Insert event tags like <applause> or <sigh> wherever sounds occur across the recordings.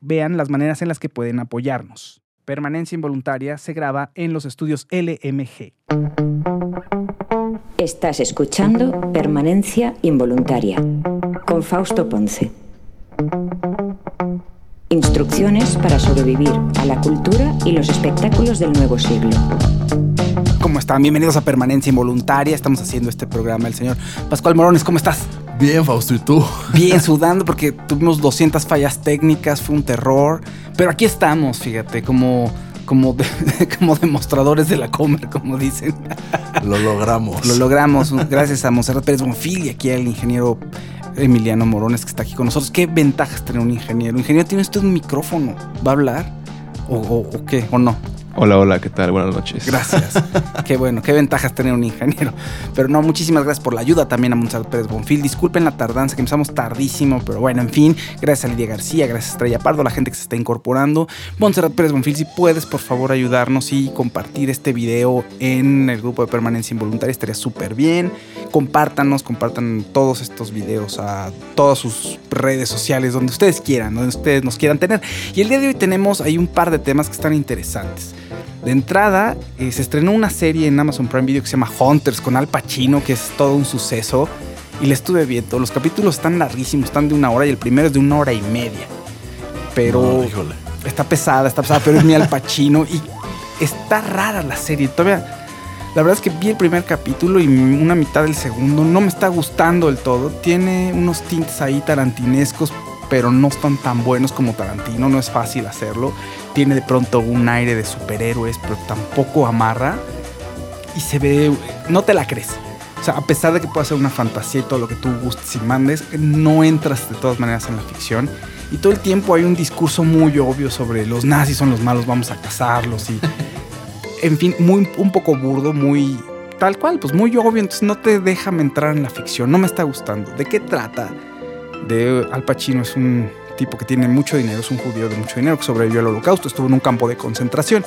vean las maneras en las que pueden apoyarnos. Permanencia Involuntaria se graba en los estudios LMG. Estás escuchando Permanencia Involuntaria con Fausto Ponce. Instrucciones para sobrevivir a la cultura y los espectáculos del nuevo siglo. ¿Cómo están? Bienvenidos a Permanencia Involuntaria. Estamos haciendo este programa. El señor Pascual Morones, ¿cómo estás? Bien, Fausto, ¿y tú? Bien, <laughs> sudando porque tuvimos 200 fallas técnicas, fue un terror. Pero aquí estamos, fíjate, como, como, <laughs> como demostradores de la Comer, como dicen. Lo logramos. Lo logramos, gracias a Monserrat Pérez Bonfil y aquí al ingeniero Emiliano Morones que está aquí con nosotros. ¿Qué ventajas tener un ingeniero? Ingeniero, ¿tiene usted un micrófono? ¿Va a hablar? ¿O, o qué? ¿O no? Hola, hola, ¿qué tal? Buenas noches. Gracias. <laughs> qué bueno, qué ventajas tener un ingeniero. Pero no, muchísimas gracias por la ayuda también a Monserrat Pérez Bonfil. Disculpen la tardanza, que empezamos tardísimo, pero bueno, en fin, gracias a Lidia García, gracias a Estrella Pardo, a la gente que se está incorporando. Monserrat Pérez Bonfil, si puedes, por favor, ayudarnos y compartir este video en el grupo de permanencia involuntaria, estaría súper bien. Compártanos, compartan todos estos videos a todas sus redes sociales, donde ustedes quieran, donde ustedes nos quieran tener. Y el día de hoy tenemos ahí un par de temas que están interesantes. De entrada, eh, se estrenó una serie en Amazon Prime Video que se llama Hunters con Al Pacino, que es todo un suceso. Y le estuve viendo. Los capítulos están larguísimos, están de una hora y el primero es de una hora y media. Pero está pesada, está pesada, pero es mi Al Pacino. Y está rara la serie. Todavía. La verdad es que vi el primer capítulo y una mitad del segundo. No me está gustando del todo. Tiene unos tintes ahí tarantinescos, pero no están tan buenos como Tarantino. No es fácil hacerlo tiene de pronto un aire de superhéroes, pero tampoco amarra. Y se ve, no te la crees. O sea, a pesar de que pueda ser una fantasía y todo lo que tú gustes y mandes, no entras de todas maneras en la ficción. Y todo el tiempo hay un discurso muy obvio sobre los nazis son los malos, vamos a cazarlos y... <laughs> En fin, muy, un poco burdo, muy tal cual, pues muy obvio, entonces no te deja entrar en la ficción, no me está gustando. ¿De qué trata? De Al Pacino es un tipo que tiene mucho dinero, es un judío de mucho dinero que sobrevivió al holocausto, estuvo en un campo de concentración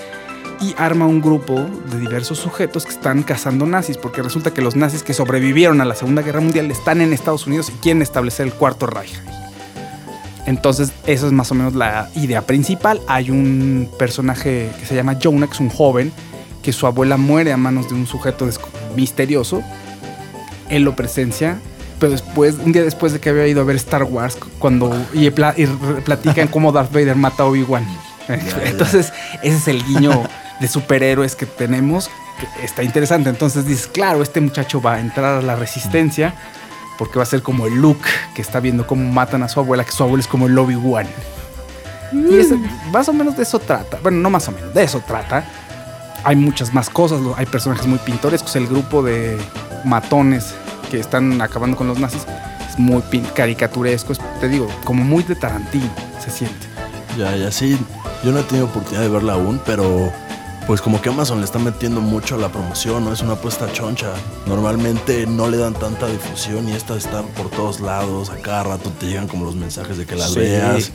y arma un grupo de diversos sujetos que están cazando nazis, porque resulta que los nazis que sobrevivieron a la Segunda Guerra Mundial están en Estados Unidos y quieren establecer el Cuarto Reich. Entonces, eso es más o menos la idea principal. Hay un personaje que se llama Jonah, que es un joven, que su abuela muere a manos de un sujeto misterioso. Él lo presencia pero después, un día después de que había ido a ver Star Wars, cuando y, platican cómo Darth Vader mata a Obi-Wan. Entonces, ese es el guiño de superhéroes que tenemos, que está interesante. Entonces dices, claro, este muchacho va a entrar a la resistencia porque va a ser como el Luke que está viendo cómo matan a su abuela, que su abuela es como el Obi-Wan. Y mm. más o menos de eso trata. Bueno, no más o menos, de eso trata. Hay muchas más cosas, hay personajes muy pintorescos. El grupo de matones que están acabando con los nazis, Es muy caricaturesco, es, te digo, como muy de Tarantino se siente. Ya, ya sí. Yo no he tenido oportunidad de verla aún, pero pues como que Amazon le está metiendo mucho a la promoción, ¿no? Es una apuesta choncha. Normalmente no le dan tanta difusión y esta está por todos lados. A cada rato te llegan como los mensajes de que las Sí. veas.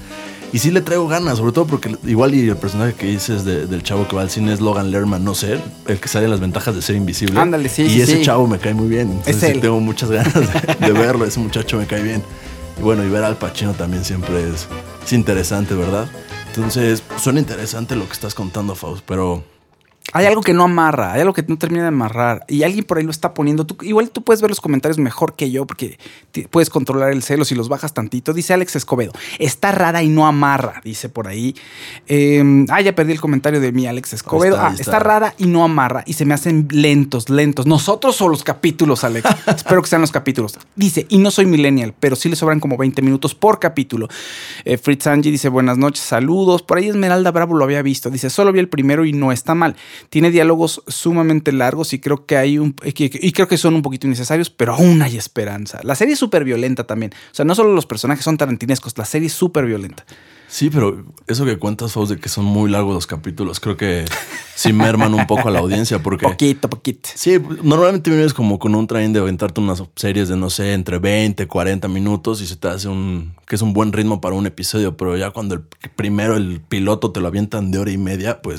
Y sí le traigo ganas, sobre todo porque igual y el personaje que dices de- del chavo que va al cine es Logan Lerman, no sé, el que sale en las ventajas de ser invisible. Ándale, sí, Y sí, ese sí. chavo me cae muy bien. Entonces Es sí él. tengo muchas ganas de, <laughs> de verlo, ese muchacho me cae bien. Y bueno, y ver al Pacino también siempre es, es interesante, ¿verdad? Entonces, suena interesante lo que estás contando, Faust, pero Hay algo que no amarra, hay algo que no termina de amarrar. Y alguien por ahí lo está poniendo. Tú- igual tú puedes ver los comentarios mejor que yo porque puedes controlar el celo si los bajas tantito. Dice Alex Escobedo. Está rara y no amarra, dice por ahí. Eh, ah, ya perdí el comentario de mi Alex Escobedo. Está, ah, está. rara y no amarra. Y se me hacen lentos, lentos. ¿Nosotros o los capítulos, Alex? <laughs> Espero que sean los capítulos. Dice, y no soy millennial, pero sí le sobran como 20 minutos por capítulo. Eh, Fritz Angie dice, buenas noches, saludos. Por ahí Esmeralda Bravo lo había visto. Dice, solo vi el primero y no está mal. Tiene diálogos sumamente largos y creo que hay un y creo que son un poquito innecesarios, pero aún hay esperanza. La serie es súper violenta también. O sea, no solo los personajes son tarantinescos, la serie es súper violenta. sí, pero eso que cuentas, Faust, de que son muy largos los capítulos, creo que sí merman un poco a la audiencia porque... Poquito, poquito. Sí, normalmente vienes como con un train de aventarte unas series de, no sé, entre 20, 40 minutos y se te hace un... que es un buen ritmo para un episodio, pero ya cuando el primero, el piloto te lo avientan de hora y media, pues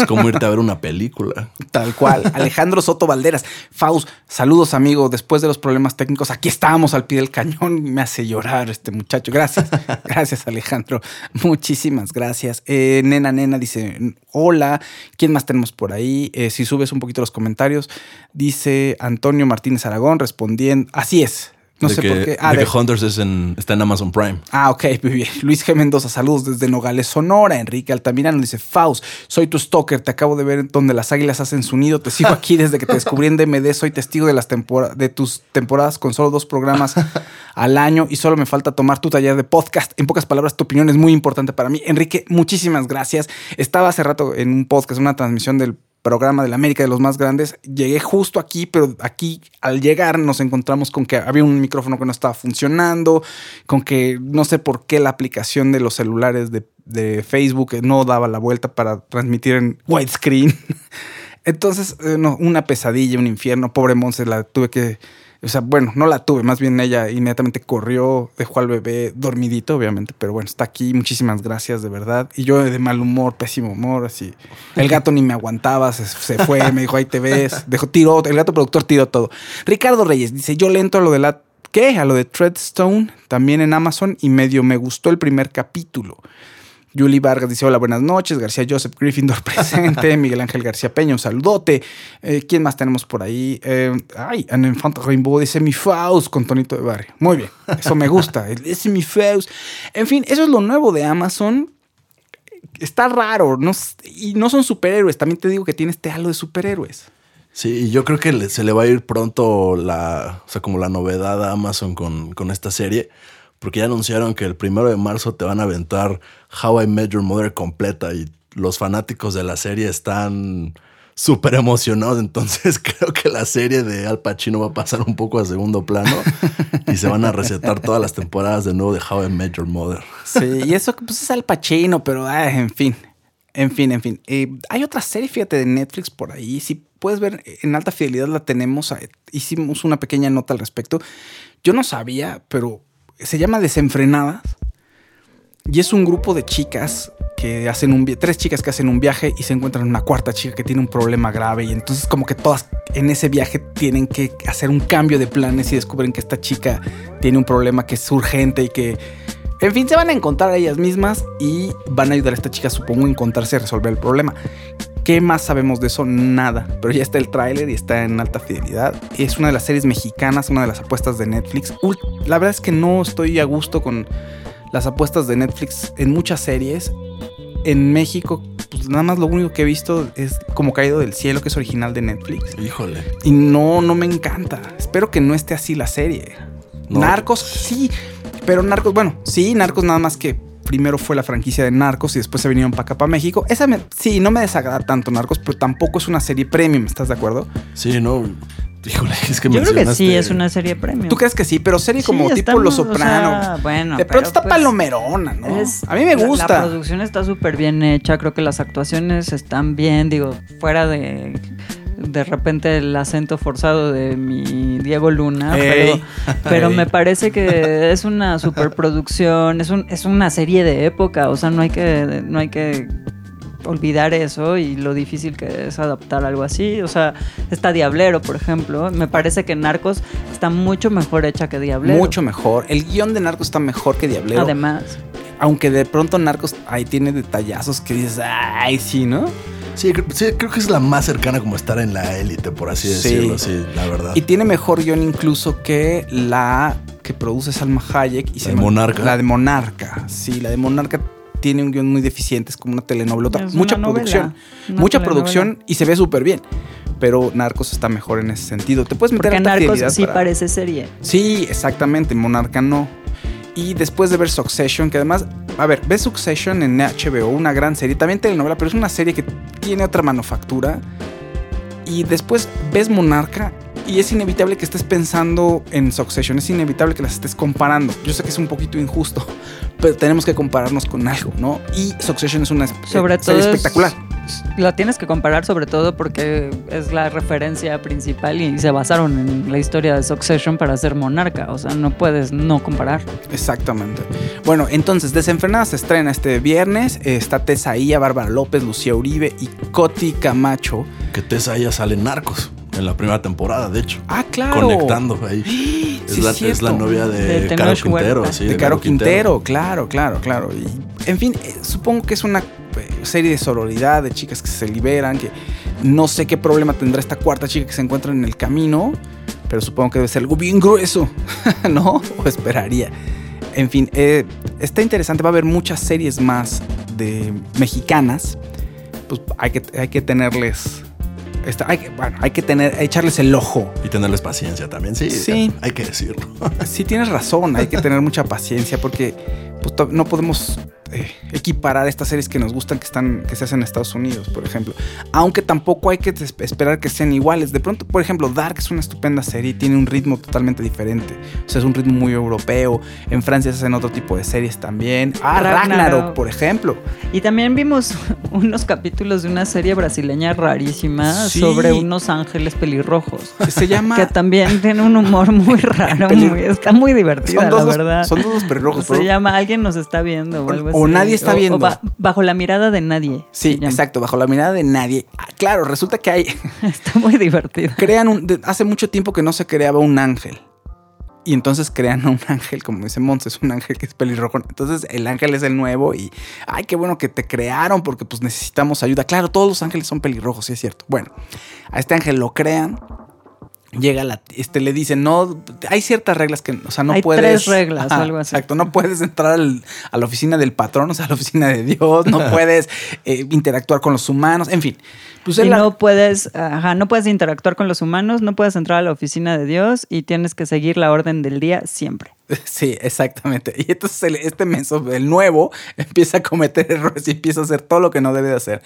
es como irte a ver una película. Tal cual. Alejandro Soto Valderas. Faust, saludos, amigo. Después de los problemas técnicos, aquí estábamos al pie del cañón. Me hace llorar este muchacho. Gracias. <laughs> Gracias, Alejandro. Muchísimas gracias. Eh, nena, nena dice: Hola. ¿Quién más tenemos por ahí? Eh, si subes un poquito los comentarios, dice Antonio Martínez Aragón respondiendo. Así es. No De sé que, por qué. de Ah, que Hunters es en- está en Amazon Prime. Ah, ok, <laughs> muy bien. Luis G. Mendoza, saludos desde Nogales, Sonora. Enrique Altamirano dice, Faust, soy tu stalker, te acabo de ver donde las águilas hacen su nido, te sigo aquí desde que te descubrí en DMD, soy testigo de, las de tus temporadas con solo dos programas al año y solo me falta tomar tu taller de podcast. En pocas palabras, tu opinión es muy importante para mí. Enrique, muchísimas gracias. Estaba hace rato en un podcast, una transmisión del programa de la América de los más grandes. Llegué justo aquí, pero aquí al llegar nos encontramos con que había un micrófono que no estaba funcionando, con que no sé por qué la aplicación de los celulares de, Facebook no daba la vuelta para transmitir en widescreen. <laughs> Entonces, eh, no, una pesadilla, un infierno. Pobre Monse, la tuve que. O sea, bueno, no la tuve, más bien ella inmediatamente corrió, dejó al bebé dormidito, obviamente, pero bueno, está aquí. Muchísimas gracias, de verdad. Y yo de mal humor, pésimo humor, así. El gato ni me aguantaba, se, se fue, me dijo, ahí te ves. Dejó, tiró, el gato productor tiró todo. Ricardo Reyes dice: Yo lento a lo de la. ¿Qué? A lo de Treadstone, también en Amazon, y medio me gustó el primer capítulo. Julie Vargas dice: Hola, buenas noches. García Joseph Gryffindor <laughs> presente. Miguel Ángel García Peña, un saludote. Eh, ¿Quién más tenemos por ahí? Eh, ay, An Infant Rainbow dice: Mi Faust con tonito de barrio. Muy bien, eso me gusta. <laughs> Es mi Faust. En fin, eso es lo nuevo de Amazon. Está raro. No, y no son superhéroes. También te digo que tiene este halo de superhéroes. Sí, y yo creo que se le va a ir pronto la, o sea, como la novedad a Amazon con, con esta serie, porque ya anunciaron que el primero de marzo te van a aventar How I Met Your Mother completa y los fanáticos de la serie están súper emocionados, entonces <laughs> creo que la serie de Al Pacino va a pasar un poco a segundo plano y se van a recetar todas las temporadas de nuevo de How I Met Your Mother. Sí, y eso pues, es Al Pacino, pero ah, en fin. En fin, en fin. Eh, hay otra serie, fíjate, de Netflix por ahí. Si puedes ver, en alta fidelidad la tenemos. Hicimos una pequeña nota al respecto. Yo no sabía, pero se llama Desenfrenadas. Y es un grupo de chicas que hacen un tres chicas que hacen un viaje y se encuentran una cuarta chica que tiene un problema grave y entonces como que todas en ese viaje tienen que hacer un cambio de planes y descubren que esta chica tiene un problema que es urgente y que en fin se van a encontrar a ellas mismas y van a ayudar a esta chica supongo a encontrarse a resolver el problema. ¿Qué más sabemos de eso? Nada. Pero ya está el tráiler y está en alta fidelidad. Es una de las series mexicanas, una de las apuestas de Netflix. La verdad es que no estoy a gusto con las apuestas de Netflix en muchas series. En México, pues nada más lo único que he visto es como Caído del Cielo, que es original de Netflix. Híjole. Y no, no me encanta. Espero que no esté así la serie. No. Narcos, sí. Pero Narcos, bueno, sí, Narcos nada más que primero fue la franquicia de Narcos y después se vinieron para acá, para México. Esa me- sí, no me desagrada tanto Narcos, pero tampoco es una serie premium, ¿estás de acuerdo? Sí, no. Híjole, es que Yo creo que sí es una serie premium. ¿Tú crees que sí? Pero serie Sí, como tipo estamos, Los o Soprano. sea, bueno, de pronto pero, está pues, palomerona, ¿no? Es- a mí me la- gusta. La, producción está súper bien hecha, creo que las actuaciones están bien, digo, fuera de de repente el acento forzado de mi Diego Luna, pero, pero me parece que es una superproducción, es, un, es una serie de época, o sea, no hay que, no hay que olvidar eso y lo difícil que es adaptar algo así. O sea, está Diablero, por ejemplo. Me parece que Narcos está mucho mejor hecha que Diablero. Mucho mejor. El guion de Narcos está mejor que Diablero. Además. Aunque de pronto Narcos ahí tiene detallazos que dices, ay, sí, ¿no? Sí, cre- sí, creo que es la más cercana como estar en la élite, por así Sí. decirlo, sí, la verdad. Y tiene mejor guion incluso que la que produce Salma Hayek. Y ¿La se de Monarca? La de Monarca. Sí, la de Monarca tiene un guion muy deficiente, es como una telenovela. Es mucha una producción. una Mucha telenovela. producción y se ve súper bien. Pero Narcos está mejor en ese sentido. Te puedes meter Porque harta Narcos sí para- parece serie. Sí, exactamente. Monarca no. Y después de ver Succession, que además, a ver, ves Succession en HBO, una gran serie, también telenovela, pero es una serie que tiene otra manufactura. Y después ves Monarca y es inevitable que estés pensando en Succession, es inevitable que las estés comparando. Yo sé que es un poquito injusto, pero tenemos que compararnos con algo, ¿no? Y Succession es una Sobre todo serie es- espectacular. La tienes que comparar sobre todo porque es la referencia principal y se basaron en la historia de Succession para ser monarca. O sea, no puedes no comparar. Exactamente. Bueno, entonces, Desenfrenada se estrena este viernes. Está Tessa Ia, Bárbara López, Lucía Uribe y Coti Camacho. Que Tessa ella sale en Narcos en la primera temporada, de hecho. Ah, claro. Conectando ahí. <gasps> Sí, Es, la, es es la novia De Caro Quintero, sí. de Caro Quintero, claro, claro, claro. Y, en fin, eh, supongo que es una eh, serie de sororidad, de chicas que se liberan, que no sé qué problema tendrá esta cuarta chica que se encuentra en el camino, pero supongo que debe ser algo bien grueso, <laughs> ¿no? O esperaría. En fin, eh, está interesante, va a haber muchas series más de mexicanas, pues hay que, hay que tenerles... hay que, bueno, hay que tener, echarles el ojo Y tenerles paciencia también, sí. Sí. Hay que decirlo. Sí, tienes razón, hay que tener mucha paciencia porque pues, no podemos eh, equiparar estas series que nos gustan que están que se hacen en Estados Unidos, por ejemplo. Aunque tampoco hay que esperar que sean iguales. De pronto, por ejemplo, Dark es una estupenda serie y tiene un ritmo totalmente diferente. O sea, es un ritmo muy europeo. En Francia se hacen otro tipo de series también. Ah, Ragnarok, Ragnarok. por ejemplo. Y también vimos <laughs> unos capítulos de una serie brasileña rarísima Sí. sobre unos ángeles pelirrojos. Que se llama... Que también tiene un humor muy <laughs> raro, muy- está muy divertida, son dos, la verdad. son dos pelirrojos, se pero- llama Alguien nos está viendo o O- algo o así. nadie está O- o viendo. ba- bajo la mirada de nadie. Sí, exacto, bajo la mirada de nadie. Ah, claro, resulta que hay <laughs> Está muy divertido. crean un, hace mucho tiempo que no se creaba un ángel. Y entonces crean a un ángel, como dice Mons, es un ángel que es pelirrojo. Entonces el ángel es el nuevo y, ay, qué bueno que te crearon porque pues necesitamos ayuda. Claro, todos los ángeles son pelirrojos, sí es cierto. Bueno, a este ángel lo crean. Llega la, este le dice, no, hay ciertas reglas que, o sea, no Hay puedes. tres reglas o algo así. Exacto, no puedes entrar al- a la oficina del patrón, o sea, a la oficina de Dios, no <laughs> puedes eh, interactuar con los humanos, en fin. Pues Y la- no puedes, ajá, no puedes interactuar con los humanos, no puedes entrar a la oficina de Dios y tienes que seguir la orden del día siempre. <laughs> Sí, exactamente. Y entonces el- este menso, el nuevo, empieza a cometer errores y empieza a hacer todo lo que no debe de hacer.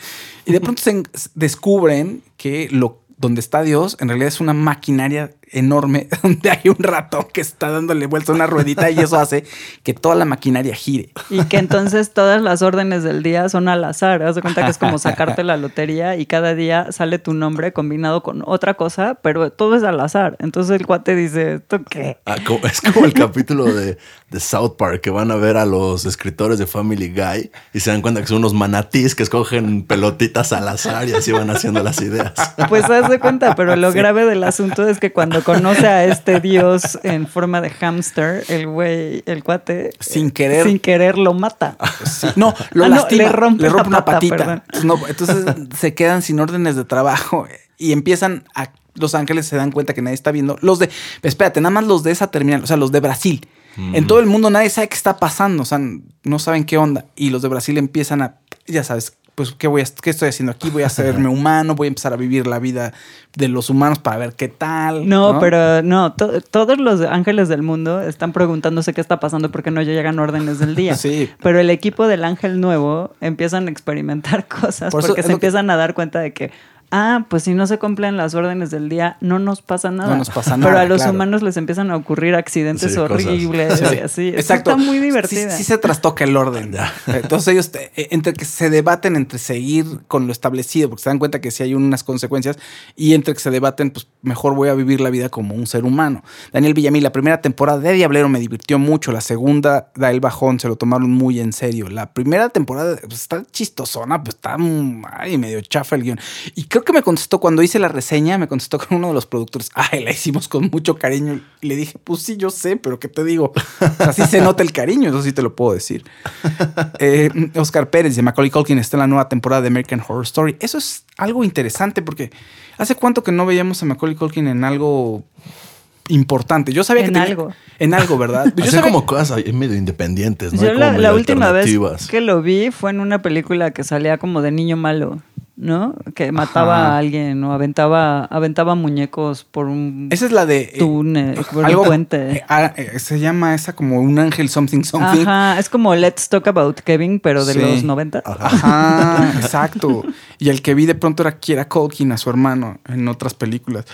Y de pronto se en- descubren que lo donde está Dios en realidad es una maquinaria enorme <laughs> donde hay un ratón que está dándole vuelta a una ruedita y eso hace que toda la maquinaria gire. Y que entonces todas las órdenes del día son al azar. Haz de cuenta que es como sacarte la lotería y cada día sale tu nombre combinado con otra cosa, pero todo es al azar. Entonces el cuate dice, ¿esto qué? Ah, es como el capítulo de, de South Park que van a ver a los escritores de Family Guy y se dan cuenta que son unos manatís que escogen pelotitas al azar y así van haciendo las ideas. Pues haz de cuenta, pero lo Sí. grave del asunto es que cuando conoce a este dios en forma de hámster, el güey, el cuate, Sin querer. sin querer lo mata. Sí, no, lo Ah, no, le rompe una pata, patita. perdón. Entonces, no, entonces se quedan sin órdenes de trabajo y empiezan a. Los ángeles se dan cuenta que nadie está viendo. Los de. Espérate, nada más los de esa terminal, o sea, los de Brasil. En todo el mundo nadie sabe qué está pasando, o sea, no saben qué onda. Y los de Brasil empiezan a. Ya sabes, pues, ¿qué, voy a, ¿qué estoy haciendo aquí? Voy a hacerme <laughs> humano, voy a empezar a vivir la vida de los humanos para ver qué tal. No, pero no, to- todos los ángeles del mundo están preguntándose qué está pasando porque no llegan órdenes del día. <laughs> Sí. Pero el equipo del ángel nuevo empiezan a experimentar <laughs> cosas Por porque se que- empiezan a dar cuenta de que, ah, pues si no se cumplen las órdenes del día, no nos pasa nada. No nos pasa Pero nada, a los claro. humanos les empiezan a ocurrir accidentes Sí, cosas. horribles y así. Eso Exacto. Está muy divertida. Sí, se trastoca el orden. Entonces ellos, te- eh, entre que se debaten entre seguir con lo establecido, porque se dan cuenta que sí hay unas consecuencias, y entre que se debaten, pues mejor voy a vivir la vida como un ser humano. Daniel Villamil, la primera temporada de Diablero me divirtió mucho, la segunda da el bajón, se lo tomaron muy en serio. La primera temporada pues, está chistosona, pues está mm, ay, medio chafa el guion. Y creo que me contestó cuando hice la reseña, me contestó con uno de los productores, ay, la hicimos con mucho cariño. Y le dije, pues sí, yo sé, pero ¿qué te digo? Así se nota el cariño, eso sí te lo puedo decir. <laughs> Eh, Oscar Pérez de Macaulay Culkin está en la nueva temporada de American Horror Story. Eso es algo interesante porque ¿hace cuánto que no veíamos a Macaulay Culkin en algo importante? Yo sabía que En tenía- algo. En algo, ¿verdad? <laughs> Yo sabía- como cosas medio independientes, ¿no? Yo la, última vez que lo vi fue en una película que salía como de niño malo, ¿no? Que mataba Ajá. a alguien o aventaba, aventaba muñecos por un Esa es la de... eh, túnel, por algo- un puente. eh, ah, eh, se llama esa como un ángel something something. Ajá, es como Let's Talk About Kevin, pero de Sí. los 90. Ajá, exacto. Y el que vi de pronto era Kiera Culkin, a su hermano, en otras películas.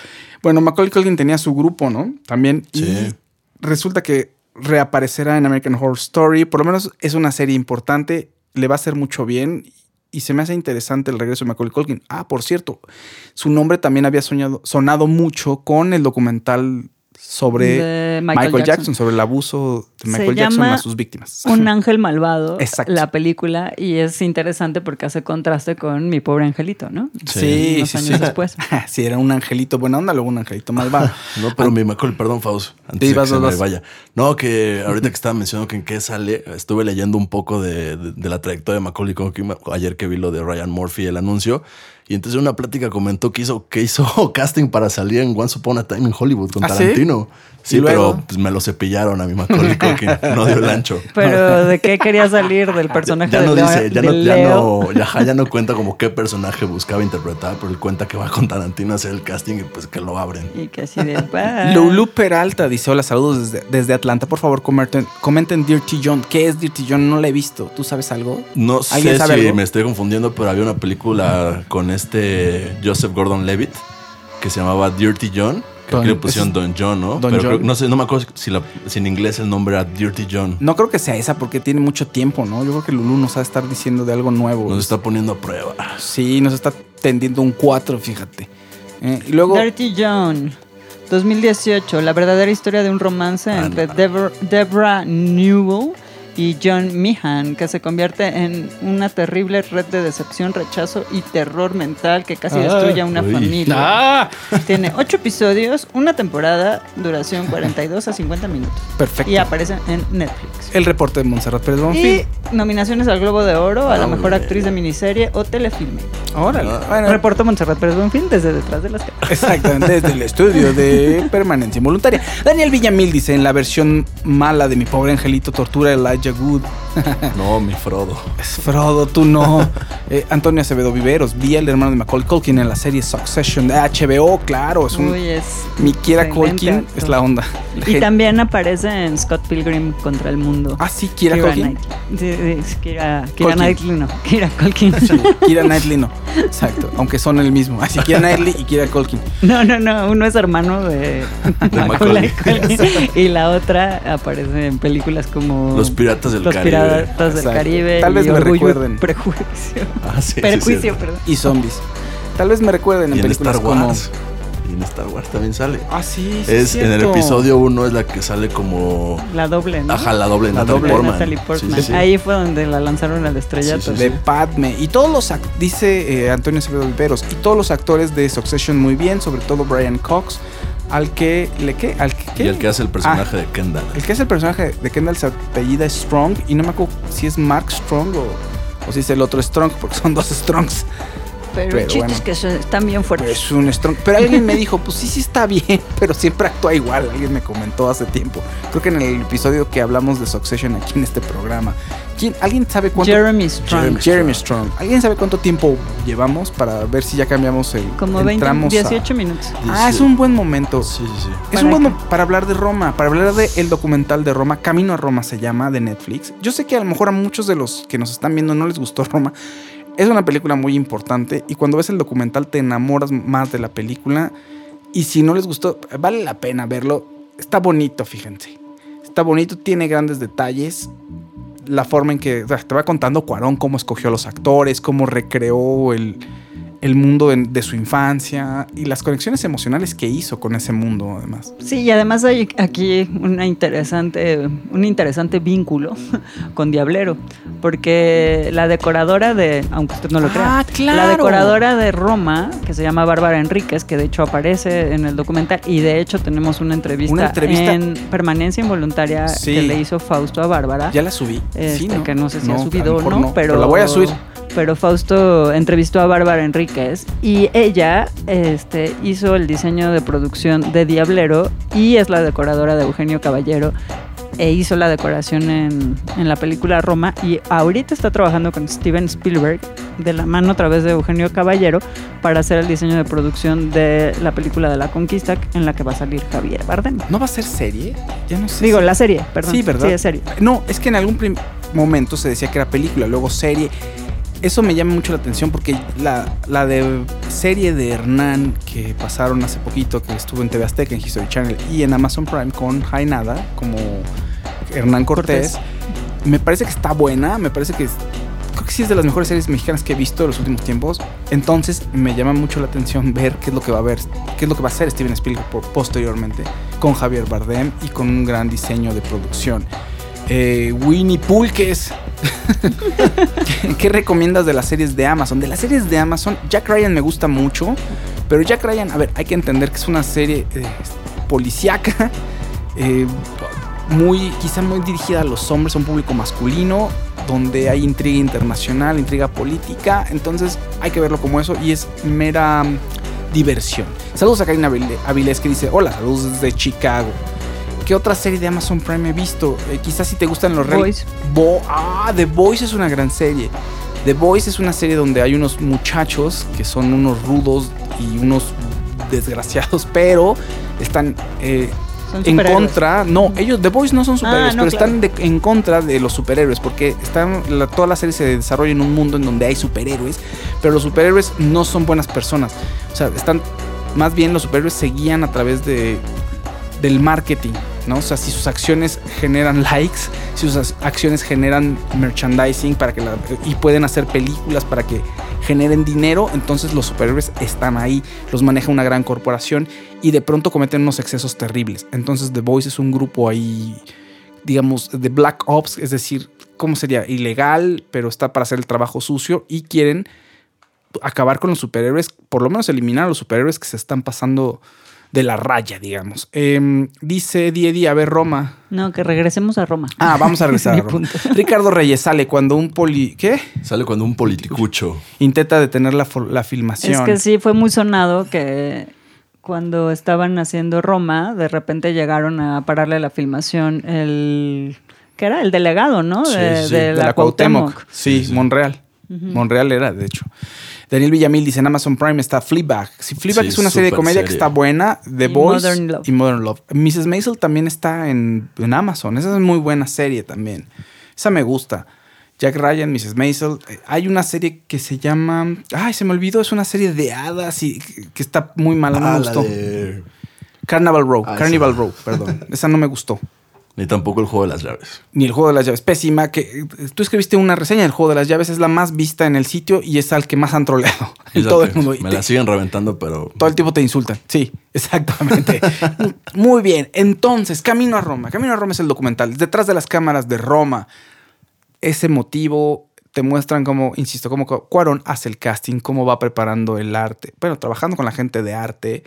Bueno, Macaulay Culkin tenía su grupo, ¿no? También. Sí. Y resulta que reaparecerá en American Horror Story. Por lo menos es una serie importante. Le va a hacer mucho bien. Y se me hace interesante el regreso de Macaulay Culkin. Ah, por cierto, su nombre también había sonado mucho con el documental sobre De Michael, Michael Jackson. Jackson. sobre el abuso de Se Michael Jackson llama a sus víctimas. Un <laughs> ángel malvado, Exacto. la película, y es interesante porque hace contraste con mi pobre angelito, ¿no? Sí, Unos sí, años sí. después. <laughs> sí, era un angelito buena onda, luego un angelito malvado. <laughs> No, pero mi Macaulay, perdón, Faust, antes de vas, que se vas, me vaya. No, que ahorita que estaba mencionando que en qué sale, estuve leyendo un poco de, de- de la trayectoria de Macaulay Culkin ayer que vi lo de Ryan Murphy, el anuncio, y entonces en una plática comentó que hizo, que hizo <laughs> casting para salir en Once Upon a Time in Hollywood con ¿Ah? Tarantino. Sí, pero pues, me lo cepillaron a mi Macaulay Culkin, no dio el ancho. <laughs> Pero ¿de qué quería salir? ¿Del personaje ya de no Leo- dice, ya de no, ya no, ya, ajá, ya no cuenta como qué personaje buscaba interpretar, pero él cuenta que va con Tarantino a hacer el casting y pues que lo abren. Y que así de... <laughs> Lulu Peralta dice: Hola, saludos desde, desde Atlanta. Por favor, comenten, comenten Dirty John. ¿Qué es Dirty John? No la he visto. ¿Tú sabes algo? No ¿Alguien sé si algo? me estoy confundiendo, pero había una película con este Joseph Gordon-Levitt que se llamaba Dirty John. Don- que le pusieron Don John, ¿no? Don pero John. creo- no sé, no me acuerdo si, la- si en inglés el nombre era Dirty John. No creo que sea esa porque tiene mucho tiempo, ¿no? Yo creo que Lulu nos va a estar diciendo de algo nuevo. Nos está poniendo a prueba. Sí, nos está tendiendo un 4, fíjate. Eh, y luego. Dirty John. 2018, la verdadera historia de un romance Ah, entre no. Debra- Deborah Newell y John Meehan, que se convierte en una terrible red de decepción, rechazo y terror mental que casi Ah, destruye a una uy. familia. ¡Ah! Tiene ocho episodios, una temporada, duración 42 a 50 minutos. Perfecto. Y aparece en Netflix. El reporte de Montserrat Pérez Y Bonfil. nominaciones al Globo de Oro a la mejor actriz de miniserie o telefilme. Órale. Ah. Bueno, Reporto Montserrat Pérez Bonfil desde detrás de las cámaras. Exactamente, desde el estudio de <laughs> permanencia involuntaria. Daniel Villamil dice, en la versión mala de mi pobre angelito tortura Elijah Wood. <laughs> No, mi Frodo. Es Frodo, tú no. <laughs> Eh, Antonio Acevedo Viveros, vi el hermano de Macaulay Culkin en la serie Succession de HBO, claro, es un... Uy, es. mi Kira excelente Culkin es la onda. Y también aparece en Scott Pilgrim contra el mundo. Ah, sí, Kira Keira Culkin. Knightley. Sí, Culkin. Knightley, no. Kira Culkin. Sí, <laughs> Kira Knightley no. Exacto, aunque son el mismo. Así Kira Knightley y Kira Culkin. No, no, no. Uno es hermano de, Macaulay Macaulay. Culkin. y la otra aparece en películas como Los Piratas del Los Caribe. Piratas del. Caribe. Tal vez me recuerden. Prejuicio. <laughs> Ah, sí, sí, Perjuicio, sí. perdón. Y zombies. Tal vez me recuerden en Y en películas Star como... Wars. Y en Star Wars también sale. Ah, sí, sí, es, en el episodio 1 es la que sale como... La doble, ¿no? Ajá, la doble La Natalie doble. Portman. Natalie Portman. sí, sí. Ahí fue donde la lanzaron al estrellato. Sí, sí, de Padme y todos los act- dice eh, Antonio Acevedo Viveros y todos los actores de Succession muy bien, sobre todo Brian Cox, al que le qué, al que ¿qué? Y el que hace el personaje Ah, de Kendall. el que es el personaje de Kendall se apellida Strong y no me acuerdo si es Mark Strong o, o si es el otro Strong porque son dos Strongs. Pero, Pero el chiste bueno. es que son- están bien fuertes. Es un strong. Pero alguien me dijo, pues sí, sí está bien, <laughs> pero siempre actúa igual. Alguien me comentó hace tiempo. Creo que en el episodio que hablamos de Succession aquí en este programa. ¿Quién, ¿Alguien sabe cuánto? Jeremy Strong. Jeremy Jeremy Strong. ¿Alguien sabe cuánto tiempo llevamos para ver si ya cambiamos el. Como 20, entramos a- 18 minutos. Ah, es un buen momento. Sí, sí, sí. Es ¿Para un buen qué? mo- para hablar de Roma, para hablar de el documental de Roma, Camino a Roma se llama, de Netflix. Yo sé que a lo mejor a muchos de los que nos están viendo no les gustó Roma. Es una película muy importante y cuando ves el documental te enamoras más de la película. Y si no les gustó, vale la pena verlo. Está bonito, fíjense. Está bonito, tiene grandes detalles. La forma en que o sea, te va contando Cuarón cómo escogió a los actores, cómo recreó el, el mundo de, de su infancia y las conexiones emocionales que hizo con ese mundo, además. Sí, y además hay aquí una interesante, un interesante vínculo <laughs> con Diablero, porque la decoradora de, aunque usted no lo crea, Ah, claro. la decoradora de Roma, que se llama Bárbara Enríquez, que de hecho aparece en el documental, y de hecho tenemos una entrevista, Una entrevista. en permanencia involuntaria Sí. que le hizo Fausto a Bárbara. Ya la subí. Este, Sí, ¿no? que no sé si No, ha subido o no, pero, la voy a subir. Pero Fausto entrevistó a Bárbara Enríquez y ella este, hizo el diseño de producción de Diablero y es la decoradora de Eugenio Caballero e hizo la decoración en, en la película Roma y ahorita está trabajando con Steven Spielberg de la mano a través de Eugenio Caballero para hacer el diseño de producción de la película de la conquista en la que va a salir Javier Bardem. ¿No va a ser serie? Ya no sé. Digo, si- la serie, perdón. Sí, ¿verdad? Sí, es serie. No, es que en algún momento se decía que era película, luego serie. Eso me llama mucho la atención porque la, la de serie de Hernán que pasaron hace poquito, que estuvo en TV Azteca, en History Channel y en Amazon Prime con Jainada, como Hernán Cortés, me parece que está buena, me parece que es- creo que sí es de las mejores series mexicanas que he visto en los últimos tiempos. Entonces me llama mucho la atención ver qué es lo que va a ver, qué es lo que va a hacer Steven Spielberg posteriormente con Javier Bardem y con un gran diseño de producción. Eh, Winnie Pulques. <laughs> ¿Qué, recomiendas de las series de Amazon? De las series de Amazon, Jack Ryan me gusta mucho, pero Jack Ryan, a ver, hay que entender que es una serie eh, policíaca, <laughs> eh, muy, quizá muy dirigida a los hombres, a un público masculino, donde hay intriga internacional, intriga política, entonces hay que verlo como eso y es mera mm, diversión. Saludos a Karina Avilés que dice, hola, saludos desde Chicago. ¿Qué otra serie de Amazon Prime he visto? Eh, quizás si te gustan los Boys. Bo- ah, The Voice es una gran serie. The Voice es una serie donde hay unos muchachos que son unos rudos y unos desgraciados, <laughs> pero están eh, en superhéroes. contra. No, ellos, The Boys no son superhéroes, Ah, no, pero están de- en contra de los superhéroes, porque están, la- toda la serie se desarrolla en un mundo en donde hay superhéroes, pero los superhéroes no son buenas personas. O sea, están, más bien los superhéroes se guían a través de, del marketing, O sea, si sus acciones generan likes, si sus acciones generan merchandising para que y pueden hacer películas para que generen dinero, entonces los superhéroes están ahí, los maneja una gran corporación y de pronto cometen unos excesos terribles. Entonces The Voice es un grupo ahí, digamos, de Black Ops, es decir, ¿cómo sería? Ilegal, pero está para hacer el trabajo sucio y quieren acabar con los superhéroes, por lo menos eliminar a los superhéroes que se están pasando de la raya, digamos. Em, dice Diedi, a ver, Roma. No, que regresemos a Roma. Ah, vamos a regresar a <laughs> Roma. Ricardo Reyes sale cuando un poli... ¿Qué? Sale cuando un politicucho. Intenta detener la, la filmación. Es que sí, fue muy sonado que cuando estaban haciendo Roma, de repente llegaron a pararle la filmación el... ¿Qué era? El delegado, ¿no? Sí, de, sí, de de la, la Cuauhtémoc. Cuauhtémoc. Sí, Sí, Monreal. Monreal era, de hecho. Daniel Villamil dice en Amazon Prime está Fleabag. Sí, Fleabag Sí, es una serie de comedia que está buena. The Boys y Modern Love. Mrs. Maisel también está en, en Amazon. Esa es muy buena serie también. Esa me gusta. Jack Ryan, Mrs. Maisel. Eh, Hay una serie que se llama... Ay, se me olvidó. Es una serie de hadas y que, está muy mala. No Ah, me la gustó. de... Carnival Row. Ah, Carnival. Row, perdón. Esa no me gustó. Ni tampoco el juego de las llaves. Ni el juego de las llaves. Pésima. Que eh, tú escribiste una reseña del juego de las llaves. Es la más vista en el sitio y es al que más han troleado. <laughs> En todo el mundo. Me la siguen reventando, pero... todo el tiempo te insultan. Sí, <laughs> exactamente. <laughs> Muy bien. Entonces, Camino a Roma. Camino a Roma es el documental. Detrás de las cámaras de Roma. Ese motivo te muestran cómo, insisto, cómo Cu- Cuarón hace el casting, cómo va preparando el arte. Bueno, trabajando con la gente de arte,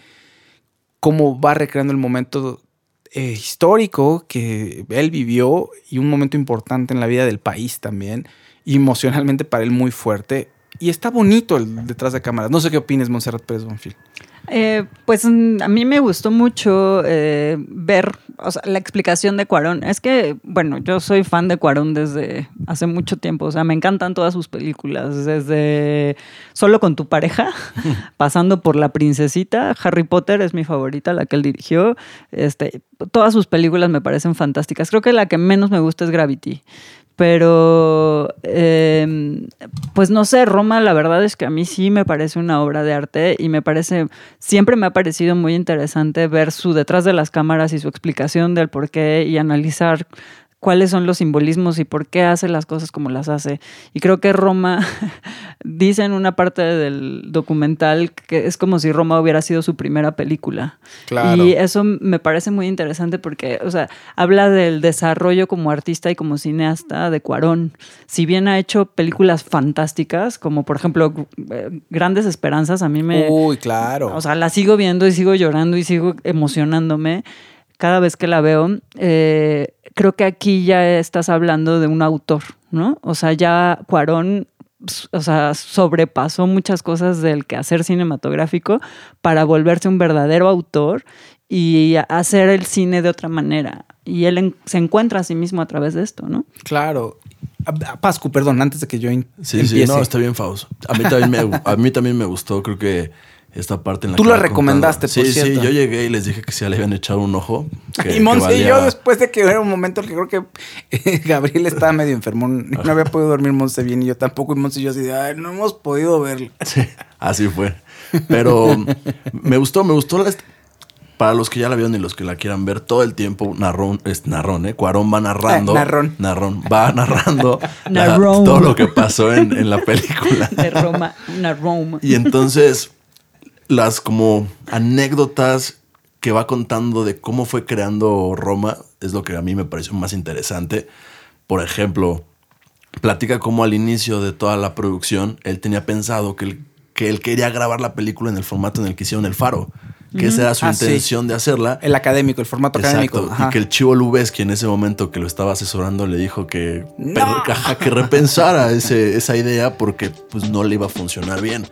cómo va recreando el momento eh, histórico que él vivió y un momento importante en la vida del país también, y emocionalmente para él muy fuerte. y está bonito el detrás de cámaras. No sé qué opines, Montserrat Pérez Bonfil. Eh, pues mm, a mí me gustó mucho eh, ver o sea, la explicación de Cuarón. Es que, bueno, yo soy fan de Cuarón desde hace mucho tiempo. O sea, me encantan todas sus películas. Desde Solo con tu pareja, <laughs> pasando por La Princesita. Harry Potter es mi favorita, la que él dirigió. Este, todas sus películas me parecen fantásticas. Creo que la que menos me gusta es Gravity pero eh, pues no sé, Roma la verdad es que a mí sí me parece una obra de arte y me parece, siempre me ha parecido muy interesante ver su detrás de las cámaras y su explicación del por qué y analizar cuáles son los simbolismos y por qué hace las cosas como las hace. Y creo que Roma, <laughs> dice en una parte del documental que es como si Roma hubiera sido su primera película. Claro. Y eso me parece muy interesante porque, o sea, habla del desarrollo como artista y como cineasta de Cuarón. Si bien ha hecho películas fantásticas, como por ejemplo eh, Grandes Esperanzas, a mí me... Uy, claro. O sea, la sigo viendo y sigo llorando y sigo emocionándome cada vez que la veo, eh, creo que aquí ya estás hablando de un autor, ¿no? O sea, ya Cuarón o sea, sobrepasó muchas cosas del quehacer cinematográfico para volverse un verdadero autor y hacer el cine de otra manera. Y él se encuentra a sí mismo a través de esto, ¿no? Claro. Pascu, perdón, antes de que yo sí, Sí, no, está bien, Faust. A mí también me, a mí también me gustó, creo que esta parte en la Tú la recomendaste, por sí, Sí, yo llegué y les dije que si le habían echado un ojo. <laughs> y Monse y yo, después de que era un momento en que creo que <laughs> Gabriel estaba medio enfermo, no había podido dormir Monse bien y yo tampoco. Y Monse y yo así de, Ay, no hemos podido verlo. <laughs> Sí, así fue. Pero me gustó, me gustó. para los que ya la vieron y los que la quieran ver, todo el tiempo narrón, es narrón, ¿eh? Cuarón va narrando. Eh, narrón. Narrón. Va narrando todo lo que pasó en, en la película. De Roma, narrón. Y entonces las como anécdotas que va contando de cómo fue creando Roma es lo que a mí me pareció más interesante. Por ejemplo, platica cómo al inicio de toda la producción él tenía pensado que él, que él quería grabar la película en el formato en el que hicieron El Faro. Que esa era su ah, intención de hacerla. El académico, el formato académico. Y que el Chivo que en ese momento que lo estaba asesorando le dijo que, que repensara ese, esa idea porque pues no le iba a funcionar bien.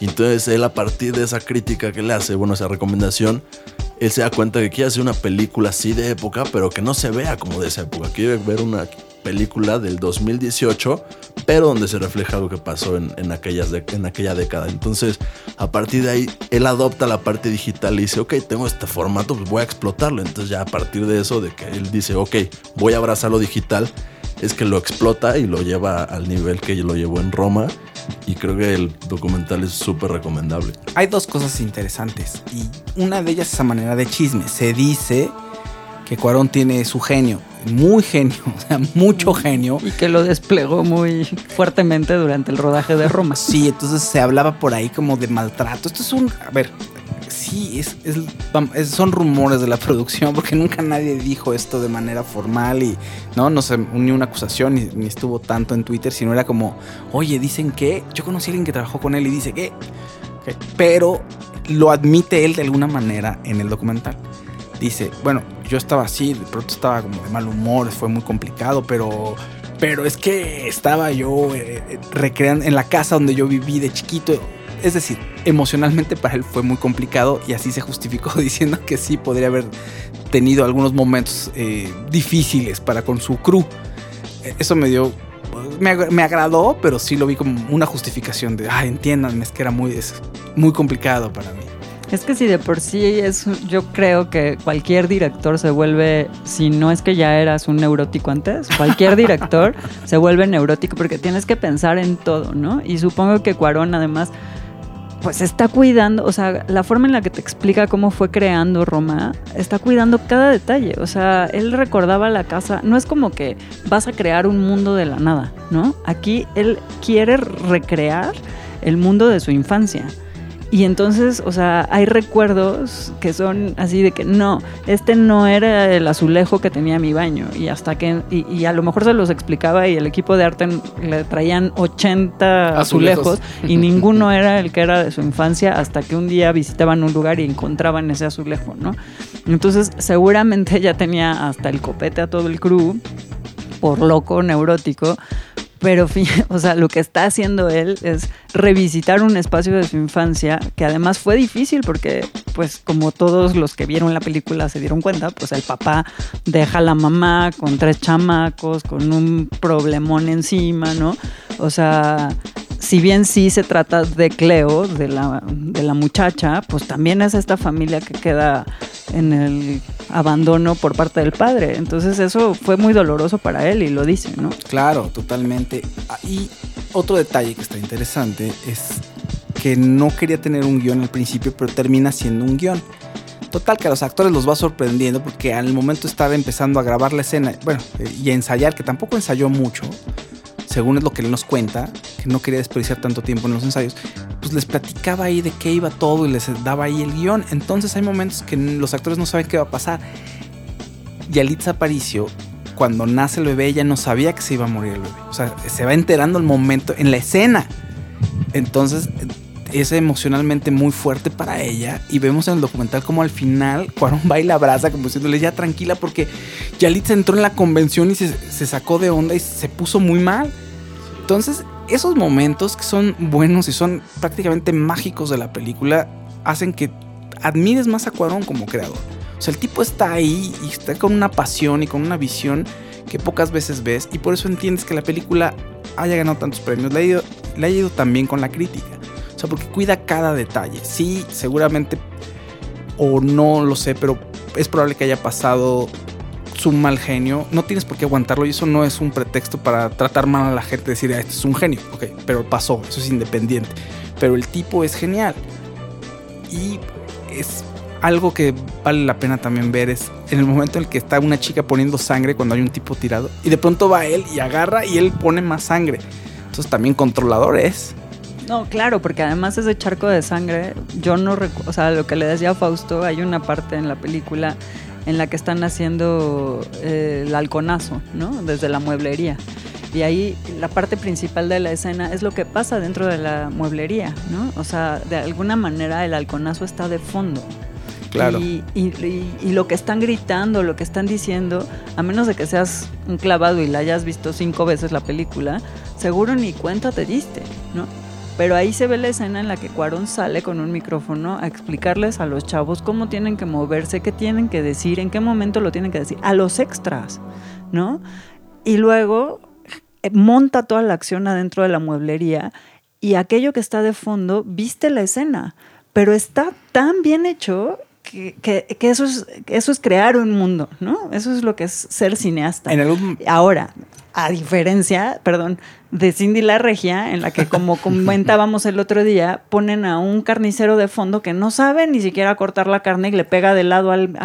Y entonces él a partir de esa crítica que le hace, bueno, esa recomendación, él se da cuenta que quiere hacer una película así de época, pero que no se vea como de esa época. Quiere ver una película del 2018, pero donde se refleja lo que pasó en, aquellas en aquella década. Entonces, a partir de ahí, él adopta la parte digital y dice, ok, tengo este formato, pues voy a explotarlo. Entonces ya a partir de eso, de que él dice, ok, voy a abrazar lo digital, es que lo explota y lo lleva al nivel que lo llevó en Roma. Y creo que el documental es súper recomendable. Hay dos cosas interesantes. Y una de ellas es esa manera de chisme. Se dice que Cuarón tiene su genio, muy genio, <laughs> o sea, mucho genio. Y que lo desplegó muy fuertemente durante el rodaje de Roma. Sí, entonces se hablaba por ahí como de maltrato. Esto es un, a ver, sí, es, son rumores de la producción, porque nunca nadie dijo esto de manera formal y no, no se unió una acusación ni, estuvo tanto en Twitter, sino era como, oye, dicen que yo conocí a alguien que trabajó con él y dice que, pero lo admite él de alguna manera en el documental. Dice, bueno, yo estaba así, de pronto estaba como de mal humor, fue muy complicado, pero pero es que estaba yo eh, eh, recreando en la casa donde yo viví de chiquito es decir, emocionalmente para él fue muy complicado y así se justificó <laughs> diciendo que sí podría haber tenido algunos momentos eh, difíciles para con su crew. E, eso me dio, me, agradó, pero sí lo vi como una justificación de, ah, entiéndanme, es que era muy, muy complicado para mí. Es que si de por sí es, yo creo que cualquier director se vuelve, si no es que ya eras un neurótico antes, cualquier director <laughs> se vuelve neurótico porque tienes que pensar en todo, ¿no? Y supongo que Cuarón además pues está cuidando, o sea, la forma en la que te explica cómo fue creando Roma, está cuidando cada detalle. O sea, él recordaba la casa, no es como que vas a crear un mundo de la nada, ¿no? Aquí él quiere recrear el mundo de su infancia. Y entonces, o sea, hay recuerdos que son así de que no, este no era el azulejo que tenía mi baño. Y hasta que, y, a lo mejor se los explicaba y el equipo de arte le traían 80 azulejos, y <laughs> ninguno era el que era de su infancia hasta que un día visitaban un lugar y encontraban ese azulejo, ¿no? Entonces, seguramente ya tenía hasta el copete a todo el crew, por loco, neurótico Pero, <laughs> o sea, lo que está haciendo él es revisitar un espacio de su infancia que además fue difícil porque, pues, como todos los que vieron la película se dieron cuenta, pues el papá deja a la mamá con tres chamacos, con un problemón encima, ¿no? O sea, si bien sí se trata de Cleo, de la, de la muchacha, pues también es esta familia que queda en el abandono por parte del padre. Entonces eso fue muy doloroso para él y lo dice, ¿no? Claro, totalmente. Ah, y otro detalle que está interesante es que no quería tener un guion al principio, pero termina siendo un guion. Total, que a los actores los va sorprendiendo porque al momento estaba empezando a grabar la escena, bueno, y a ensayar, que tampoco ensayó mucho, según es lo que él nos cuenta, que no quería desperdiciar tanto tiempo en los ensayos, pues les platicaba ahí de qué iba todo y les daba ahí el guion. Entonces hay momentos que los actores no saben qué va a pasar. Yalitza Aparicio, cuando nace el bebé, ella no sabía que se iba a morir el bebé. O sea, se va enterando el momento en la escena. Entonces es emocionalmente muy fuerte para ella. Y vemos en el documental como al final Cuarón va y la abraza, como diciéndole ya tranquila, porque Yalitza entró en la convención y se, sacó de onda y se puso muy mal. Entonces, esos momentos que son buenos y son prácticamente mágicos de la película hacen que admires más a Cuarón como creador. O sea, el tipo está ahí y está con una pasión y con una visión que pocas veces ves y por eso entiendes que la película haya ganado tantos premios. Le ha ido, le ha ido también con la crítica. Sea, porque cuida cada detalle. Sí, seguramente, o no lo sé, pero es probable que haya pasado un mal genio, no tienes por qué aguantarlo y eso no es un pretexto para tratar mal a la gente, decir, ah, este es un genio, ok, pero pasó, eso es independiente. Pero el tipo es genial. Y es algo que vale la pena también ver es en el momento en el que está una chica poniendo sangre cuando hay un tipo tirado y de pronto va él y agarra y él pone más sangre. Entonces también controlador es. No, claro, porque además ese charco de sangre, yo no recuerdo, o sea, lo que le decía a Fausto, hay una parte en la película en la que están haciendo eh, el halconazo, ¿no? Desde la mueblería. Y ahí la parte principal de la escena es lo que pasa dentro de la mueblería, ¿no? O sea, de alguna manera el halconazo está de fondo. Claro. Y, y, lo que están gritando, lo que están diciendo, a menos de que seas un clavado y la hayas visto cinco veces la película, seguro ni cuenta te diste, ¿no? Pero ahí se ve la escena en la que Cuarón sale con un micrófono a explicarles a los chavos cómo tienen que moverse, qué tienen que decir, en qué momento lo tienen que decir, a los extras, ¿no? Y luego eh, monta toda la acción adentro de la mueblería y aquello que está de fondo viste la escena, pero está tan bien hecho que, eso, es, eso es crear un mundo, ¿no? Eso es lo que es ser cineasta. En Ahora, a diferencia, perdón, de Cindy la Regia, en la que como <laughs> comentábamos el otro día, ponen a un carnicero de fondo que no sabe ni siquiera cortar la carne y le pega de lado al,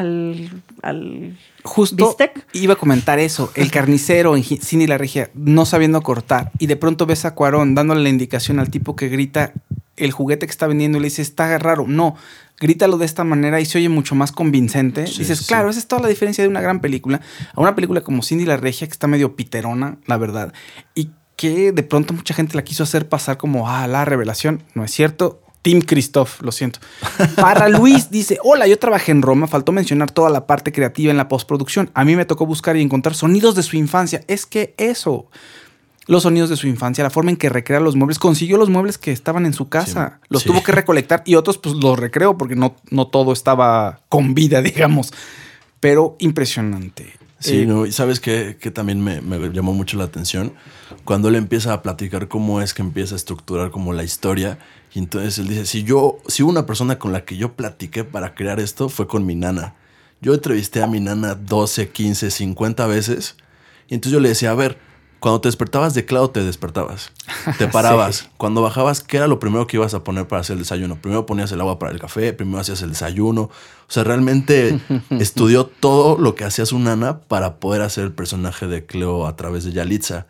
al, Justo iba a comentar eso, el carnicero en Cindy la Regia no sabiendo cortar y de pronto ves a Cuarón dándole la indicación al tipo que grita el juguete que está vendiendo y le dice, está raro. No, grítalo de esta manera y se oye mucho más convincente. Dices, claro, esa es toda la diferencia de una gran película a una película como Cindy la Regia, que está medio piterona, la verdad, y que de pronto mucha gente la quiso hacer pasar como, ah, la revelación. No es cierto. Tim Christoph, lo siento. <laughs> Para Luis dice, hola, yo trabajé en Roma, faltó mencionar toda la parte creativa en la postproducción. A mí me tocó buscar y encontrar sonidos de su infancia. Es que eso, los sonidos de su infancia, la forma en que recrea los muebles. Consiguió los muebles que estaban en su casa. los tuvo que recolectar y otros pues los recreó porque no, no todo estaba con vida, <laughs> digamos. Pero impresionante. Sí, eh, no, y sabes que, también me, llamó mucho la atención cuando él empieza a platicar cómo es que empieza a estructurar como la historia. Y entonces él dice, si yo, si una persona con la que yo platiqué para crear esto fue con mi nana. Yo entrevisté a mi nana 12, 15, 50 veces. Y entonces yo le decía, a ver, cuando te despertabas de claro, te despertabas. Te <laughs> parabas. Cuando bajabas, ¿qué era lo primero que ibas a poner para hacer el desayuno? Primero ponías el agua para el café, primero hacías el desayuno. O sea, realmente <laughs> estudió todo lo que hacía su nana para poder hacer el personaje de Cleo a través de Yalitza.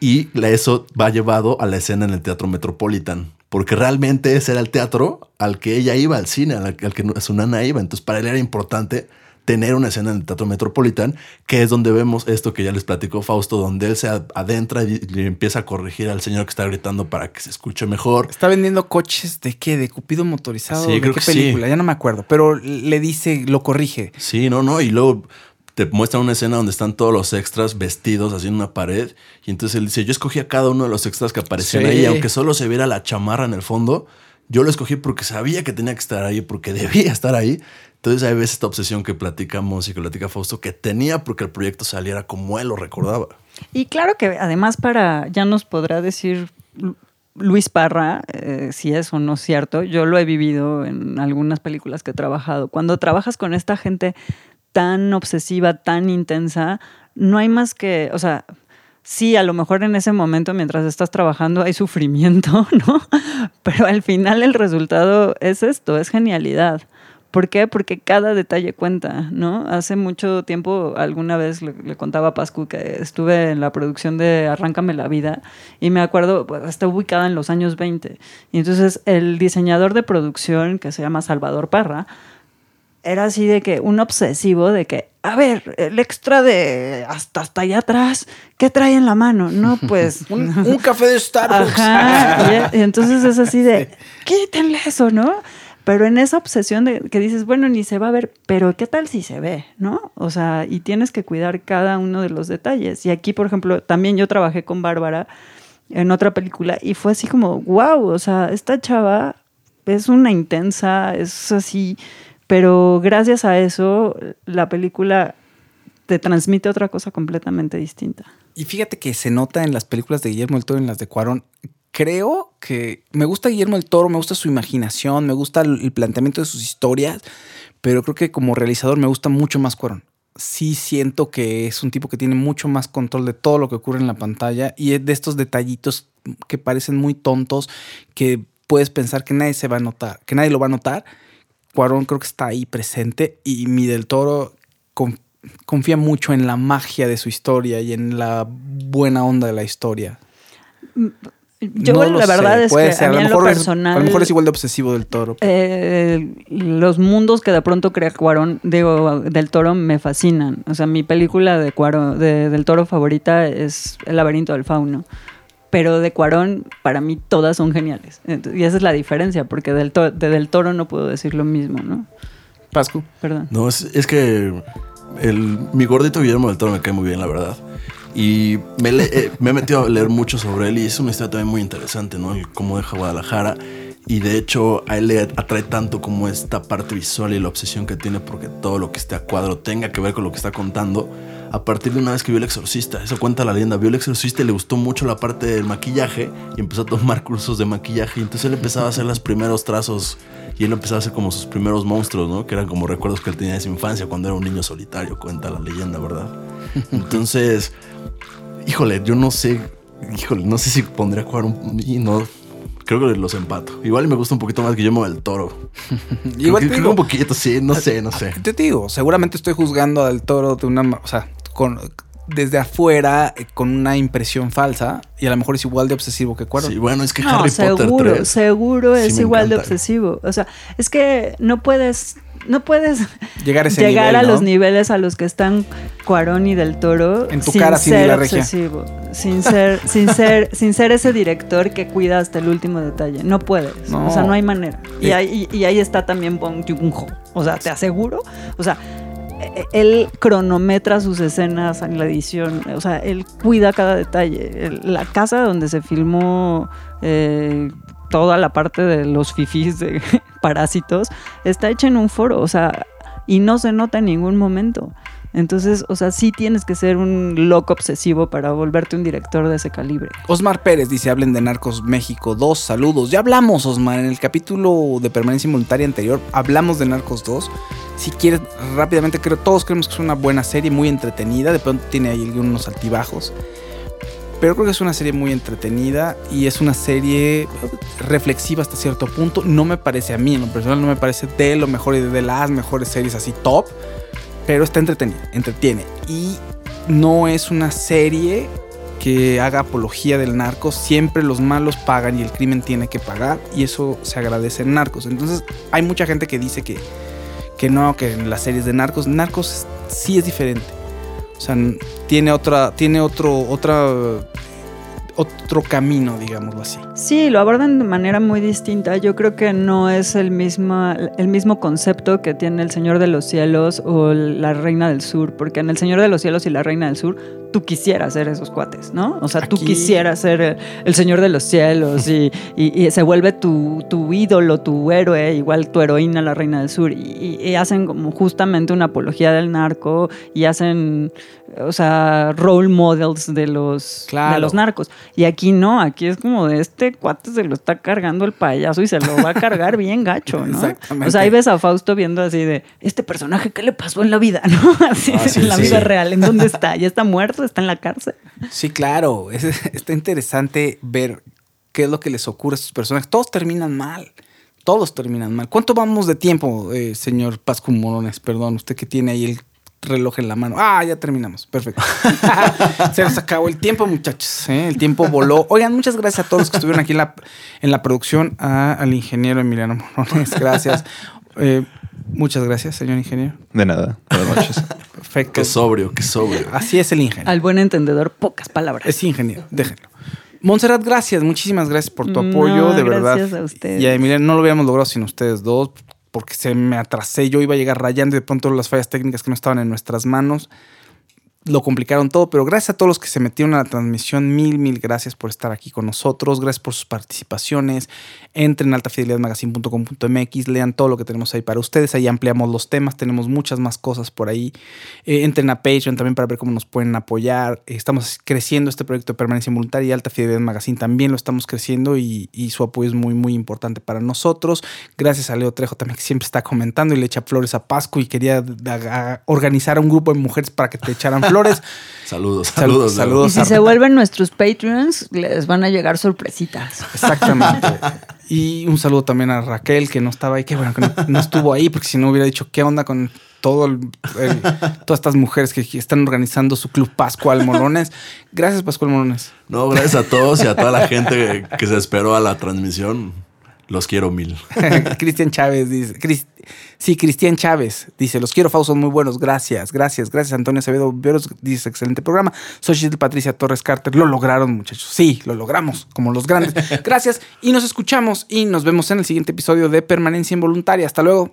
Y eso va llevado a la escena en el Teatro Metropolitan. Porque realmente ese era el teatro al que ella iba, al cine, al que su nana iba. Entonces, para él era importante tener una escena en el Teatro Metropolitan, que es donde vemos esto que ya les platicó Fausto, donde él se adentra y le empieza a corregir al señor que está gritando para que se escuche mejor. Está vendiendo coches de qué, de Cupido motorizado, sí, ¿de qué película? Ya no me acuerdo, pero le dice, lo corrige. Sí, no, no, y luego te muestra una escena donde están todos los extras vestidos así en una pared. Y entonces él dice, yo escogí a cada uno de los extras que aparecían Sí. ahí, aunque solo se viera la chamarra en el fondo. Yo lo escogí porque sabía que tenía que estar ahí, porque <laughs> debía estar ahí. Entonces ahí ves esta obsesión que platicamos y que platica Fausto, que tenía porque el proyecto saliera como él lo recordaba. Y claro que además para, ya nos podrá decir Lu- Luis Parra, eh, si es o no es cierto, yo lo he vivido en algunas películas que he trabajado. Cuando trabajas con esta gente tan obsesiva, tan intensa, no hay más que, o sea, sí, a lo mejor en ese momento mientras estás trabajando hay sufrimiento, <laughs> ¿no? Pero al final el resultado es esto, es genialidad. ¿Por qué? Porque cada detalle cuenta, ¿no? Hace mucho tiempo, alguna vez le, contaba a Pascu que estuve en la producción de Arráncame la vida y me acuerdo, pues, está ubicada en los años 20. Y entonces el diseñador de producción, que se llama Salvador Parra, era así de que un obsesivo de que, a ver, el extra de hasta, hasta allá atrás, ¿qué trae en la mano? No, <laughs> pues... Un, un café de Starbucks. Ajá. Y, y entonces es así de, <laughs> quítenle eso, ¿no? Pero en esa obsesión de que dices, bueno, ni se va a ver, pero ¿qué tal si se ve, no? O sea, y tienes que cuidar cada uno de los detalles. Y aquí, por ejemplo, también yo trabajé con Bárbara en otra película y fue así como, wow, o sea, esta chava es una intensa, es así, pero gracias a eso la película te transmite otra cosa completamente distinta. Y fíjate que se nota en las películas de Guillermo del Toro y en las de Cuarón. Creo que me gusta Guillermo del Toro, me gusta su imaginación, me gusta el planteamiento de sus historias, pero creo que como realizador me gusta mucho más Cuarón. Sí siento que es un tipo que tiene mucho más control de todo lo que ocurre en la pantalla y es de estos detallitos que parecen muy tontos que puedes pensar que nadie se va a notar, que nadie lo va a notar. Cuarón creo que está ahí presente y mi del Toro con- confía mucho en la magia de su historia y en la buena onda de la historia. Yo No lo la verdad sé, es puede que ser, a mí lo en lo mejor es- personal... a lo mejor es igual de obsesivo del toro. eh, los mundos que de pronto crea Cuarón, digo, del Toro me fascinan. O sea, mi película de Cuarón, de- del Toro favorita es El laberinto del fauno. Pero de Cuarón, para mí todas son geniales. Y esa es la diferencia, porque del, to- de del Toro no puedo decir lo mismo, ¿no? Pascu. Perdón. No, es, es que el, mi gordito Guillermo del Toro me cae muy bien, la verdad. Y me, le- eh, me he metido a leer mucho sobre él y es una historia también muy interesante, ¿no? El cómo deja Guadalajara. Y de hecho a él le atrae tanto como esta parte visual y la obsesión que tiene porque todo lo que esté a cuadro tenga que ver con lo que está contando. A partir de una vez que vio El Exorcista, eso cuenta la leyenda, vio El Exorcista y le gustó mucho la parte del maquillaje y empezó a tomar <laughs> cursos de maquillaje. Y entonces él empezaba a hacer los primeros trazos y él empezaba a hacer como sus primeros monstruos, ¿no? Que eran como recuerdos que él tenía de su infancia cuando era un niño solitario, cuenta la leyenda, ¿verdad? <laughs> Entonces, híjole, yo no sé, híjole, no sé si pondría a jugar un... Y no, creo que los empato. Igual me gusta un poquito más Guillermo del Toro. <laughs> Igual creo, que- te creo digo, un poquito, sí, no sé, no sé. Te digo, seguramente estoy juzgando al toro de una, o sea, con desde afuera con una impresión falsa y a lo mejor es igual de obsesivo que Cuarón. Sí, bueno, es que No, Harry Potter seguro, 3. seguro sí es igual de obsesivo. O sea, es que no puedes, no puedes Llegar a ese llegar nivel, a ¿no? los niveles a los que están Cuarón y del Toro En tu sin cara, ser la Regia. obsesivo, sin ser, sin ser, <laughs> sin ser ese director que cuida hasta el último detalle. No puedes, No. o sea, no hay manera. Y ahí, y ahí está también Bong Joon-ho. O sea, te aseguro, o sea. eh, Él cronometra sus escenas en la edición, o sea, él cuida cada detalle. La casa donde se filmó eh, toda la parte de los fifís de <laughs> parásitos está hecha en un foro, o sea, y no se nota en ningún momento. Entonces, o sea, sí tienes que ser un loco obsesivo para volverte un director de ese calibre. Osmar Pérez dice, hablen de Narcos México 2, saludos. Ya hablamos, Osmar, en el capítulo de permanencia involuntaria anterior, hablamos de Narcos 2. Si quieres, rápidamente, creo, todos creemos que es una buena serie, muy entretenida, de pronto tiene ahí algunos altibajos. Pero creo que es una serie muy entretenida y es una serie reflexiva hasta cierto punto. No me parece a mí, en lo personal, no me parece de lo mejor y de las mejores series así top. Pero está entretenida, entretiene. Y no es una serie que haga apología del narco. Siempre los malos pagan y el crimen tiene que pagar. Y eso se agradece en narcos. Entonces hay mucha gente que dice que, que no, que en las series de narcos. Narcos sí es diferente. O sea, tiene otra, tiene otro, otra otro camino, digámoslo así. Sí, lo abordan de manera muy distinta. Yo creo que no es el mismo, el mismo concepto que tiene el Señor de los Cielos o la Reina del Sur, porque en el Señor de los Cielos y la Reina del Sur tú quisieras ser esos cuates, ¿no? O sea, tú quisieras ser el, el Señor de los Cielos y, y- y se vuelve tu, tu ídolo, tu héroe, igual tu heroína, la Reina del Sur, y, y hacen como justamente una apología del narco y hacen, o sea, role models de los, Claro. de los narcos. Y aquí no, aquí es como de este cuate se lo está cargando el payaso y se lo va a cargar bien gacho, ¿no? <laughs> Exactamente. O sea, ahí ves a Fausto viendo así de, este personaje, ¿qué le pasó en la vida? <laughs> ¿No? Así, Ah, sí, en la sí, vida real, ¿en dónde está? ¿Ya está muerto? ¿Está en la cárcel? Sí, claro. Es- está interesante ver qué es lo que les ocurre a estos personajes. Todos terminan mal. Todos terminan mal. ¿Cuánto vamos de tiempo, eh, señor Pascu Morones? Perdón, usted que tiene ahí el reloj en la mano. Ah, ya terminamos. Perfecto. <laughs> Se nos acabó el tiempo, muchachos. ¿eh? El tiempo voló. Oigan, muchas gracias a todos los que estuvieron aquí en la, en la producción. A- al ingeniero Emiliano Morones, gracias. Eh, muchas gracias, señor ingeniero. De nada. Buenas noches. Perfecto. Qué sobrio, qué sobrio. Así es el ingeniero. Al buen entendedor, pocas palabras. Es ingeniero, déjenlo. Montserrat, gracias, muchísimas gracias por tu No, apoyo, de verdad. gracias a ustedes. Y a Emiliano no lo hubiéramos logrado sin ustedes dos, porque se me atrasé, yo iba a llegar rayando y de pronto las fallas técnicas que no estaban en nuestras manos lo complicaron todo, pero gracias a todos los que se metieron a la transmisión, mil, mil gracias por estar aquí con nosotros, gracias por sus participaciones, entren a altafidelidadmagazine.com.mx, lean todo lo que tenemos ahí para ustedes, ahí ampliamos los temas, tenemos muchas más cosas por ahí, Eh, entren a Patreon también para ver cómo nos pueden apoyar, estamos creciendo este proyecto de permanencia voluntaria y Alta Fidelidad Magazine también lo estamos creciendo y, y su apoyo es muy, muy importante para nosotros, gracias a Leo Trejo también que siempre está comentando y le echa flores a Pascu y quería a- a- organizar a un grupo de mujeres para que te echaran flores. <laughs> Saludos, Sal- saludos. Saludos. Y si se vuelven nuestros Patreons, les van a llegar sorpresitas. Exactamente. <laughs> Y un saludo también a Raquel, que no estaba ahí. Qué bueno que no, estuvo ahí, porque si no hubiera dicho qué onda con todo el- todas estas mujeres que están organizando su club Pascual Molones. Gracias, Pascual Molones. No, gracias a todos y a toda la gente que se esperó a la transmisión. Los quiero mil. <laughs> Cristian Chávez dice. Sí, Cristian Chávez dice: Los quiero, Fau, son muy buenos. Gracias, gracias, gracias. Antonio Acevedo Veros dice: Excelente programa. Xochitl Patricia Torres Carter. Lo lograron, muchachos. Sí, lo logramos, como los grandes. <laughs> Gracias. Y nos escuchamos y nos vemos en el siguiente episodio de Permanencia Involuntaria. Hasta luego.